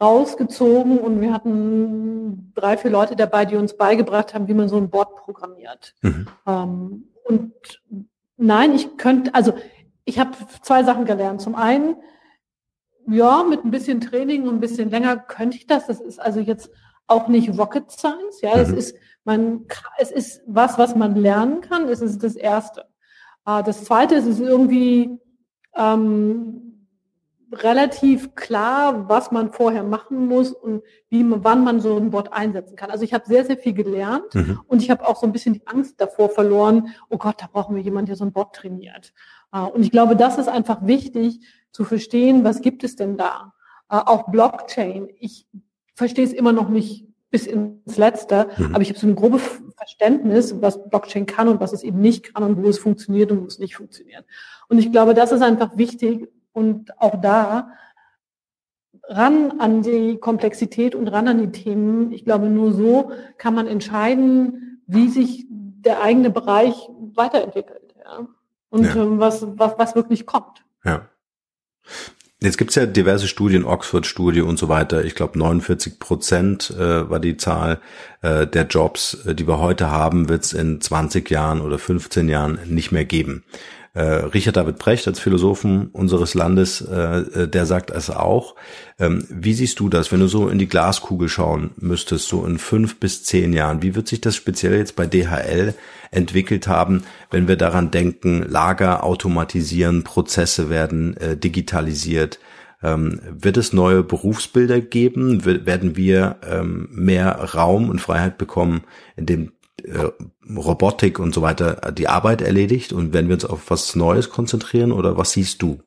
rausgezogen und wir hatten drei, vier Leute dabei, die uns beigebracht haben, wie man so ein Board programmiert. Mhm. Ähm, und nein, ich könnte, also ich habe zwei Sachen gelernt. Zum einen, ja, mit ein bisschen Training und ein bisschen länger könnte ich das. Das ist also jetzt auch nicht Rocket Science. Ja, es mhm. ist man, es ist was, was man lernen kann. Es ist das Erste. Äh, das Zweite ist, es ist irgendwie ähm, relativ klar, was man vorher machen muss und wie man, wann man so ein Bot einsetzen kann. Also ich habe sehr, sehr viel gelernt mhm. und ich habe auch so ein bisschen die Angst davor verloren, oh Gott, da brauchen wir jemanden, der so ein Bot trainiert. Äh, und ich glaube, das ist einfach wichtig zu verstehen, was gibt es denn da? Äh, auch Blockchain. Ich verstehe es immer noch nicht bis ins Letzte, mhm. aber ich habe so ein grobes Verständnis, was Blockchain kann und was es eben nicht kann und wo es funktioniert und wo es nicht funktioniert. Und ich glaube, das ist einfach wichtig und auch da ran an die Komplexität und ran an die Themen. Ich glaube, nur so kann man entscheiden, wie sich der eigene Bereich weiterentwickelt ja? und ja. Ähm, was, was, was wirklich kommt. Ja. Jetzt gibt's ja diverse Studien, Oxford-Studie und so weiter. Ich glaube, 49 Prozent äh, war die Zahl äh, der Jobs, äh, die wir heute haben, wird's in 20 Jahren oder 15 Jahren nicht mehr geben. Äh, Richard David Precht als Philosophen unseres Landes, äh, äh, der sagt es auch. Ähm, wie siehst du das, wenn du so in die Glaskugel schauen müsstest, so in fünf bis zehn Jahren? Wie wird sich das speziell jetzt bei DHL entwickelt haben, wenn wir daran denken, Lager automatisieren, Prozesse werden äh, digitalisiert? Ähm, wird es neue Berufsbilder geben? werden wir ähm, mehr Raum und Freiheit bekommen, in dem äh, Robotik und so weiter die Arbeit erledigt und werden wir uns auf was Neues konzentrieren oder was siehst du?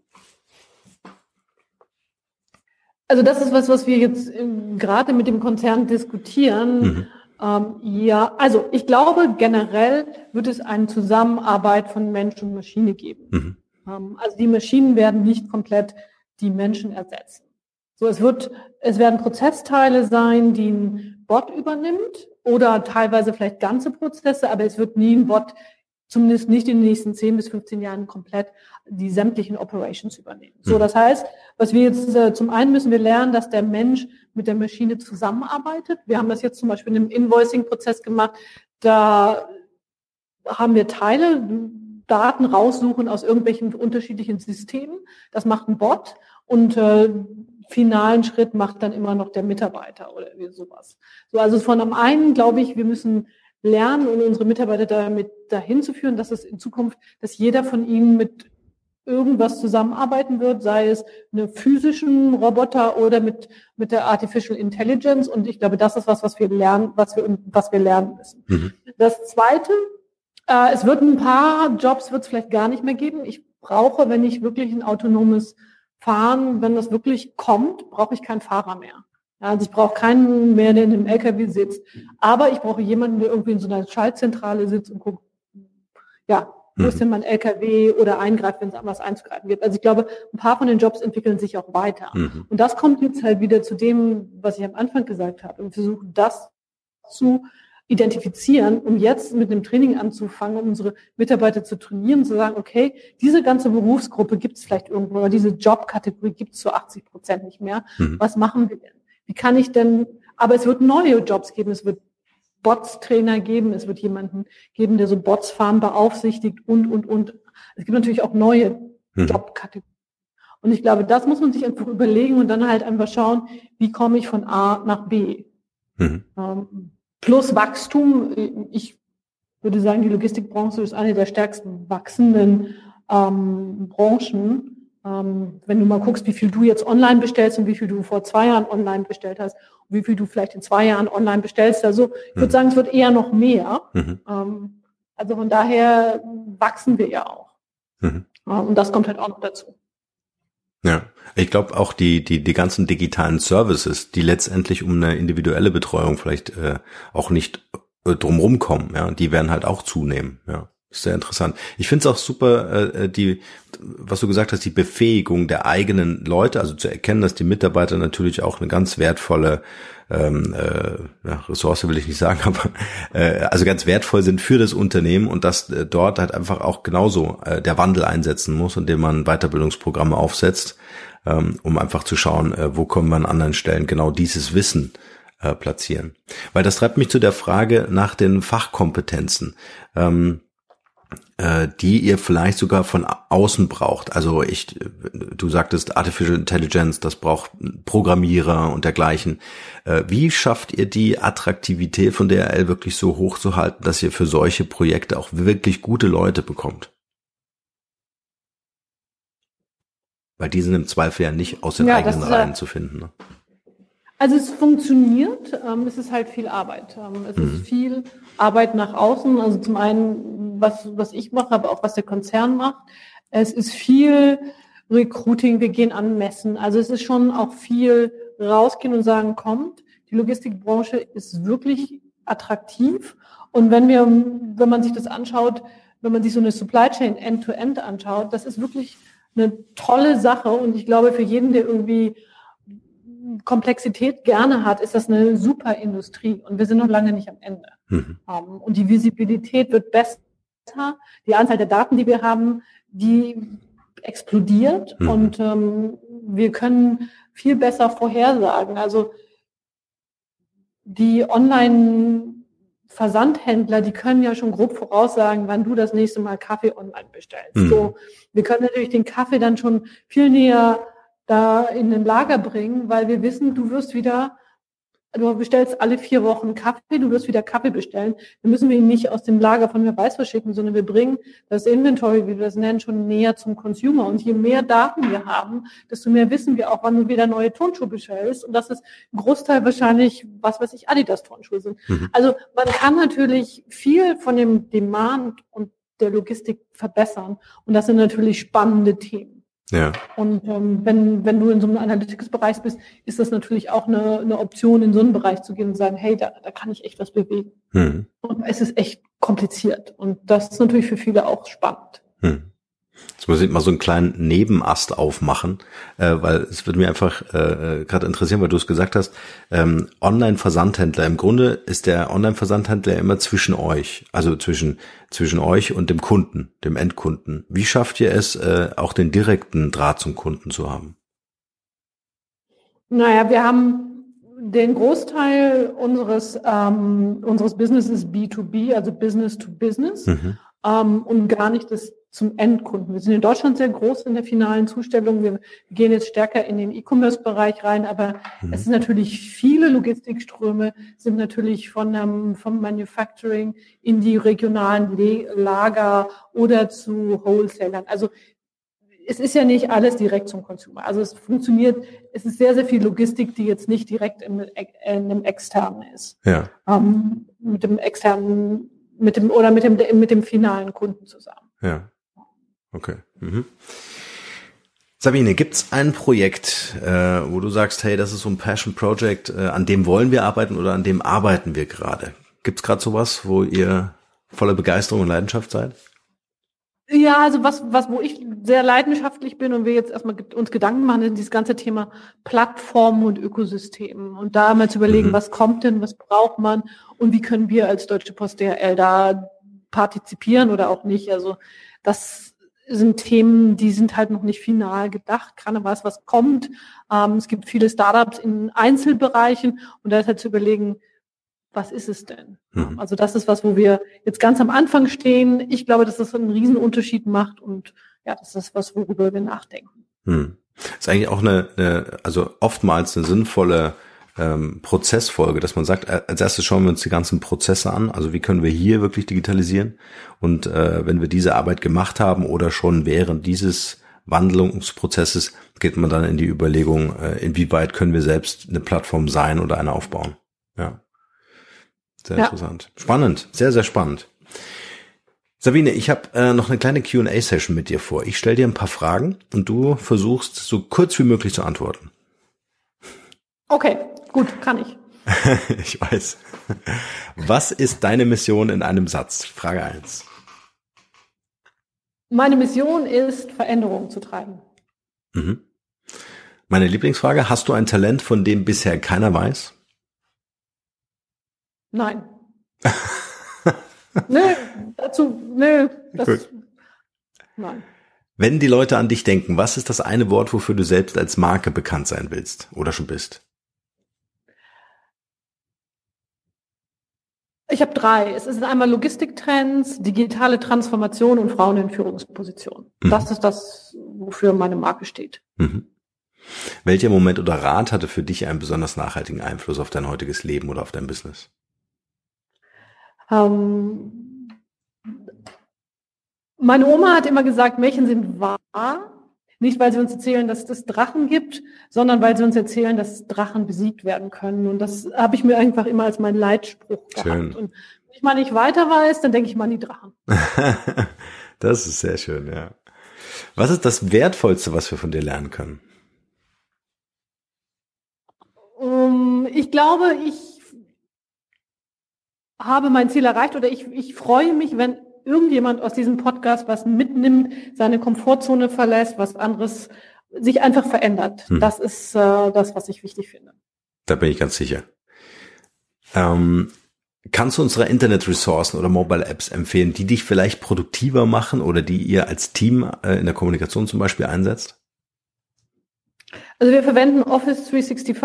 Also das ist was, was wir jetzt äh, gerade mit dem Konzern diskutieren. Mhm. Ähm, ja, also ich glaube generell wird es eine Zusammenarbeit von Mensch und Maschine geben. Mhm. Ähm, also die Maschinen werden nicht komplett die Menschen ersetzen. So, es wird, es werden Prozessteile sein, die ein Bot übernimmt oder teilweise vielleicht ganze Prozesse, aber es wird nie ein Bot, zumindest nicht in den nächsten 10 bis 15 Jahren komplett die sämtlichen Operations übernehmen. So, mhm. das heißt, was wir jetzt äh, zum einen müssen wir lernen, dass der Mensch mit der Maschine zusammenarbeitet. Wir haben das jetzt zum Beispiel in einem Invoicing-Prozess gemacht. Da haben wir Teile, Daten raussuchen aus irgendwelchen unterschiedlichen Systemen. Das macht ein Bot und äh, finalen Schritt macht dann immer noch der Mitarbeiter oder irgendwie sowas. So, also von am einen glaube ich, wir müssen lernen und unsere Mitarbeiter damit dahin zu führen, dass es in Zukunft, dass jeder von ihnen mit irgendwas zusammenarbeiten wird, sei es eine physischen Roboter oder mit, mit der Artificial Intelligence. Und ich glaube, das ist was, was wir lernen, was wir, was wir lernen müssen. Mhm. Das zweite, äh, es wird ein paar Jobs wird es vielleicht gar nicht mehr geben. Ich brauche, wenn ich wirklich ein autonomes Fahren, wenn das wirklich kommt, brauche ich keinen Fahrer mehr. Also ich brauche keinen mehr, der in dem LKW sitzt. Aber ich brauche jemanden, der irgendwie in so einer Schaltzentrale sitzt und guckt, ja, wo mhm. ist denn mein LKW oder eingreift, wenn es anders einzugreifen gibt. Also ich glaube, ein paar von den Jobs entwickeln sich auch weiter. Mhm. Und das kommt jetzt halt wieder zu dem, was ich am Anfang gesagt habe. Und versuchen das zu identifizieren, um jetzt mit einem Training anzufangen, um unsere Mitarbeiter zu trainieren, zu sagen, okay, diese ganze Berufsgruppe gibt es vielleicht irgendwo, oder diese Jobkategorie gibt es zu 80 Prozent nicht mehr. Mhm. Was machen wir denn? Wie kann ich denn, aber es wird neue Jobs geben, es wird Bots-Trainer geben, es wird jemanden geben, der so Bots fahren beaufsichtigt und, und, und. Es gibt natürlich auch neue mhm. Jobkategorien. Und ich glaube, das muss man sich einfach überlegen und dann halt einfach schauen, wie komme ich von A nach B. Mhm. Ähm, plus Wachstum. Ich würde sagen, die Logistikbranche ist eine der stärksten wachsenden ähm, Branchen. Ähm, wenn du mal guckst, wie viel du jetzt online bestellst und wie viel du vor zwei Jahren online bestellt hast und wie viel du vielleicht in zwei Jahren online bestellst. Also ich würde mhm. sagen, es wird eher noch mehr. Mhm. Ähm, also von daher wachsen wir ja auch. Mhm. Und das kommt halt auch noch dazu. Ja, ich glaube auch die, die, die ganzen digitalen Services, die letztendlich um eine individuelle Betreuung vielleicht äh, auch nicht äh, drumrum kommen, ja, die werden halt auch zunehmen, ja. Sehr interessant. Ich finde es auch super, äh, äh, die, was du gesagt hast, die Befähigung der eigenen Leute, also zu erkennen, dass die Mitarbeiter natürlich auch eine ganz wertvolle ähm, äh, ja, Ressource will ich nicht sagen, aber äh, also ganz wertvoll sind für das Unternehmen und dass äh, dort halt einfach auch genauso äh, der Wandel einsetzen muss, indem man Weiterbildungsprogramme aufsetzt, ähm, um einfach zu schauen, äh, wo können wir an anderen Stellen genau dieses Wissen äh, platzieren. Weil das treibt mich zu der Frage nach den Fachkompetenzen. Ähm, äh, die ihr vielleicht sogar von außen braucht. Also ich, du sagtest Artificial Intelligence, das braucht Programmierer und dergleichen. Äh, wie schafft ihr die Attraktivität von DRL wirklich so hoch zu halten, dass ihr für solche Projekte auch wirklich gute Leute bekommt? Weil die sind im Zweifel ja nicht aus den ja, eigenen Reihen zu finden. Ne? Also es funktioniert, ähm, es ist halt viel Arbeit. Ähm, es mhm. ist viel Arbeit nach außen. Also zum einen, was, was ich mache, aber auch was der Konzern macht. Es ist viel Recruiting, wir gehen an Messen. Also es ist schon auch viel rausgehen und sagen, kommt, die Logistikbranche ist wirklich attraktiv. Und wenn wir, wenn man sich das anschaut, wenn man sich so eine Supply Chain End-to-End -End anschaut, das ist wirklich eine tolle Sache. Und ich glaube, für jeden, der irgendwie Komplexität gerne hat, ist das eine super Industrie und wir sind noch lange nicht am Ende. Mhm. Ähm, und die Visibilität wird besser. Die Anzahl der Daten, die wir haben, die explodiert mhm. und ähm, wir können viel besser vorhersagen. Also die Online Versandhändler, die können ja schon grob voraussagen, wann du das nächste Mal Kaffee online bestellst. Mhm. So, wir können natürlich den Kaffee dann schon viel näher da in den Lager bringen, weil wir wissen, du wirst wieder, du bestellst alle vier Wochen Kaffee, du wirst wieder Kaffee bestellen. Dann müssen wir ihn nicht aus dem Lager von wer weiß verschicken, sondern wir bringen das Inventory, wie wir das nennen, schon näher zum Consumer. Und je mehr Daten wir haben, desto mehr wissen wir auch, wann du wieder neue Turnschuhe bestellst. Und das ist ein Großteil wahrscheinlich, was weiß ich, Adidas Turnschuhe sind. Mhm. Also man kann natürlich viel von dem Demand und der Logistik verbessern. Und das sind natürlich spannende Themen. Ja. Und ähm, wenn, wenn du in so einem Analytics-Bereich bist, ist das natürlich auch eine, eine Option, in so einen Bereich zu gehen und sagen, hey, da, da kann ich echt was bewegen. Hm. Und es ist echt kompliziert. Und das ist natürlich für viele auch spannend. Hm. Jetzt muss ich mal so einen kleinen Nebenast aufmachen, äh, weil es würde mir einfach äh, äh gerade interessieren, weil du es gesagt hast, ähm, Online-Versandhändler. Im Grunde ist der Online-Versandhändler immer zwischen euch, also zwischen zwischen euch und dem Kunden, dem Endkunden. Wie schafft ihr es, äh, auch den direkten Draht zum Kunden zu haben? Naja, wir haben den Großteil unseres ähm, unseres Businesses B2B, also Business to Business, mhm. ähm, und gar nicht das zum Endkunden. Wir sind in Deutschland sehr groß in der finalen Zustellung. Wir gehen jetzt stärker in den E-Commerce-Bereich rein, aber mhm. es sind natürlich viele Logistikströme, sind natürlich von ähm, vom Manufacturing in die regionalen Lager oder zu Wholesalern. Also es ist ja nicht alles direkt zum Consumer. Also es funktioniert, es ist sehr, sehr viel Logistik, die jetzt nicht direkt im, in einem externen ist. Ja. Ähm, mit dem externen, mit dem, oder mit dem, mit dem finalen Kunden zusammen. Ja. Okay. Mhm. Sabine, gibt's ein Projekt, äh, wo du sagst, hey, das ist so ein Passion Project, äh, an dem wollen wir arbeiten oder an dem arbeiten wir gerade? Gibt's gerade sowas, wo ihr voller Begeisterung und Leidenschaft seid? Ja, also was, was, wo ich sehr leidenschaftlich bin und wir jetzt erstmal uns Gedanken machen, ist dieses ganze Thema Plattformen und Ökosystemen und da mal zu überlegen, mhm. was kommt denn, was braucht man und wie können wir als Deutsche Post DHL da partizipieren oder auch nicht. Also das sind Themen, die sind halt noch nicht final gedacht. Keiner weiß, was kommt. Ähm, es gibt viele Startups in Einzelbereichen und da ist halt zu überlegen, was ist es denn? Mhm. Also das ist was, wo wir jetzt ganz am Anfang stehen. Ich glaube, dass das einen riesen Unterschied macht und ja, das ist was, worüber wir nachdenken. Mhm. ist eigentlich auch eine, eine also oftmals eine sinnvolle ähm, Prozessfolge, dass man sagt, äh, als erstes schauen wir uns die ganzen Prozesse an, also wie können wir hier wirklich digitalisieren und äh, wenn wir diese Arbeit gemacht haben oder schon während dieses Wandlungsprozesses geht man dann in die Überlegung, äh, inwieweit können wir selbst eine Plattform sein oder eine aufbauen. Ja. Sehr ja. interessant. Spannend, sehr, sehr spannend. Sabine, ich habe äh, noch eine kleine QA-Session mit dir vor. Ich stelle dir ein paar Fragen und du versuchst so kurz wie möglich zu antworten. Okay, gut, kann ich. ich weiß. Was ist deine Mission in einem Satz? Frage eins. Meine Mission ist, Veränderungen zu treiben. Mhm. Meine Lieblingsfrage, hast du ein Talent, von dem bisher keiner weiß? Nein. nö, dazu, nö, das, Gut. nein. Wenn die Leute an dich denken, was ist das eine Wort, wofür du selbst als Marke bekannt sein willst oder schon bist? Ich habe drei. Es ist einmal Logistiktrends, digitale Transformation und Frauen in Führungspositionen. Mhm. Das ist das, wofür meine Marke steht. Mhm. Welcher Moment oder Rat hatte für dich einen besonders nachhaltigen Einfluss auf dein heutiges Leben oder auf dein Business? Ähm, meine Oma hat immer gesagt, Märchen sind wahr. Nicht, weil sie uns erzählen, dass es Drachen gibt, sondern weil sie uns erzählen, dass Drachen besiegt werden können. Und das habe ich mir einfach immer als mein Leitspruch gehabt. Schön. Und wenn ich mal nicht weiter weiß, dann denke ich mal an die Drachen. das ist sehr schön, ja. Was ist das Wertvollste, was wir von dir lernen können? Um, ich glaube, ich habe mein Ziel erreicht oder ich, ich freue mich, wenn irgendjemand aus diesem Podcast was mitnimmt, seine Komfortzone verlässt, was anderes sich einfach verändert. Hm. Das ist äh, das, was ich wichtig finde. Da bin ich ganz sicher. Ähm, kannst du unsere Internet-Ressourcen oder Mobile-Apps empfehlen, die dich vielleicht produktiver machen oder die ihr als Team äh, in der Kommunikation zum Beispiel einsetzt? Also wir verwenden Office 365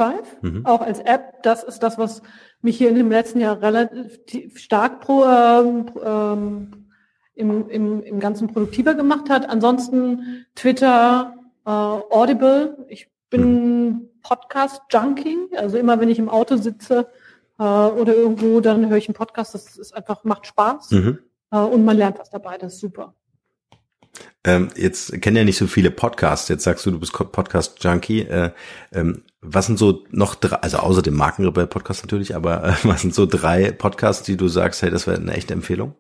mhm. auch als App. Das ist das, was mich hier in dem letzten Jahr relativ stark pro, ähm, ähm, im, im, im Ganzen produktiver gemacht hat. Ansonsten Twitter, äh, Audible. Ich bin Podcast-Junkie. Also immer, wenn ich im Auto sitze äh, oder irgendwo, dann höre ich einen Podcast. Das ist einfach, macht Spaß. Mhm. Äh, und man lernt was dabei. Das ist super. Ähm, jetzt kennen ja nicht so viele Podcasts. Jetzt sagst du, du bist Podcast-Junkie. Äh, ähm, was sind so noch drei, also außer dem Markenrebell-Podcast natürlich, aber äh, was sind so drei Podcasts, die du sagst, hey, das wäre eine echte Empfehlung?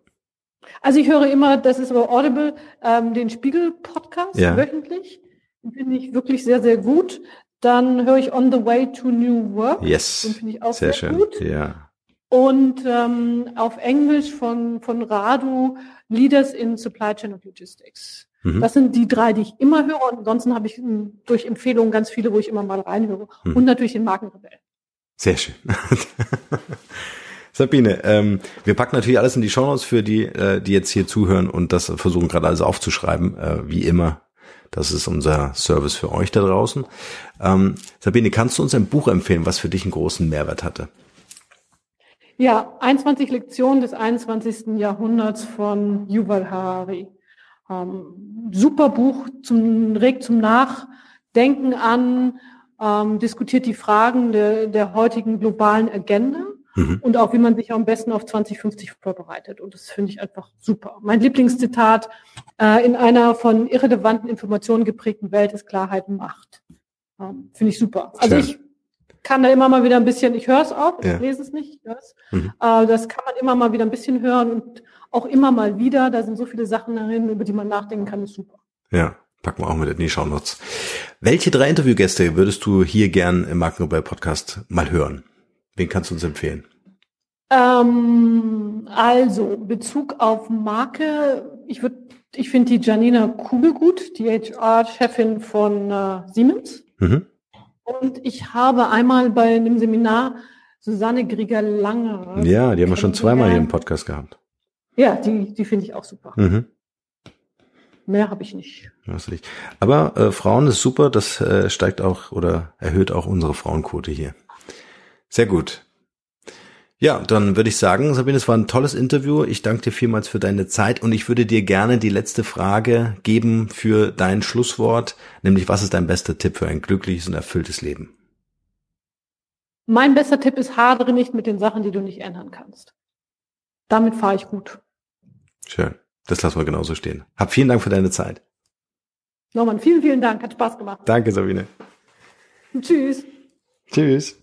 Also ich höre immer, das ist aber Audible, ähm, den Spiegel-Podcast ja. wöchentlich. Den finde ich wirklich sehr, sehr gut. Dann höre ich On the Way to New Work. Yes. Den finde ich auch sehr, sehr schön. gut. Ja. Und ähm, auf Englisch von, von Radu Leaders in Supply Chain and Logistics. Mhm. Das sind die drei, die ich immer höre. Und ansonsten habe ich hm, durch Empfehlungen ganz viele, wo ich immer mal reinhöre. Mhm. Und natürlich den Markenrebell. Sehr schön. Sabine, ähm, wir packen natürlich alles in die Shownotes für die, äh, die jetzt hier zuhören und das versuchen gerade alles aufzuschreiben, äh, wie immer. Das ist unser Service für euch da draußen. Ähm, Sabine, kannst du uns ein Buch empfehlen, was für dich einen großen Mehrwert hatte? Ja, 21 Lektionen des 21. Jahrhunderts von Yuval Harari. Ähm, super Buch, zum, regt zum Nachdenken an, ähm, diskutiert die Fragen der, der heutigen globalen Agenda mhm. und auch wie man sich am besten auf 2050 vorbereitet. Und das finde ich einfach super. Mein Lieblingszitat, äh, in einer von irrelevanten Informationen geprägten Welt ist Klarheit Macht. Ähm, finde ich super. Also Schön. ich kann da immer mal wieder ein bisschen, ich höre es auch, ich ja. lese es nicht, ich höre es. Mhm. Äh, das kann man immer mal wieder ein bisschen hören und auch immer mal wieder, da sind so viele Sachen darin, über die man nachdenken kann, ist super. Ja, packen wir auch mit in die Shownotes. Welche drei Interviewgäste würdest du hier gern im Markenrebell Podcast mal hören? Wen kannst du uns empfehlen? Ähm, also, Bezug auf Marke, ich würde, ich finde die Janina Kugel gut, die HR-Chefin von äh, Siemens. Mhm. Und ich habe einmal bei einem Seminar Susanne Grieger-Lange. Ja, die haben wir schon zweimal hier im Podcast gehabt. Ja, die, die finde ich auch super. Mhm. Mehr habe ich nicht. Aber äh, Frauen ist super, das äh, steigt auch oder erhöht auch unsere Frauenquote hier. Sehr gut. Ja, dann würde ich sagen, Sabine, es war ein tolles Interview. Ich danke dir vielmals für deine Zeit und ich würde dir gerne die letzte Frage geben für dein Schlusswort, nämlich was ist dein bester Tipp für ein glückliches und erfülltes Leben? Mein bester Tipp ist, hadere nicht mit den Sachen, die du nicht ändern kannst. Damit fahre ich gut. Schön. Das lassen wir genauso stehen. Hab vielen Dank für deine Zeit. Norman, vielen, vielen Dank. Hat Spaß gemacht. Danke, Sabine. Tschüss. Tschüss.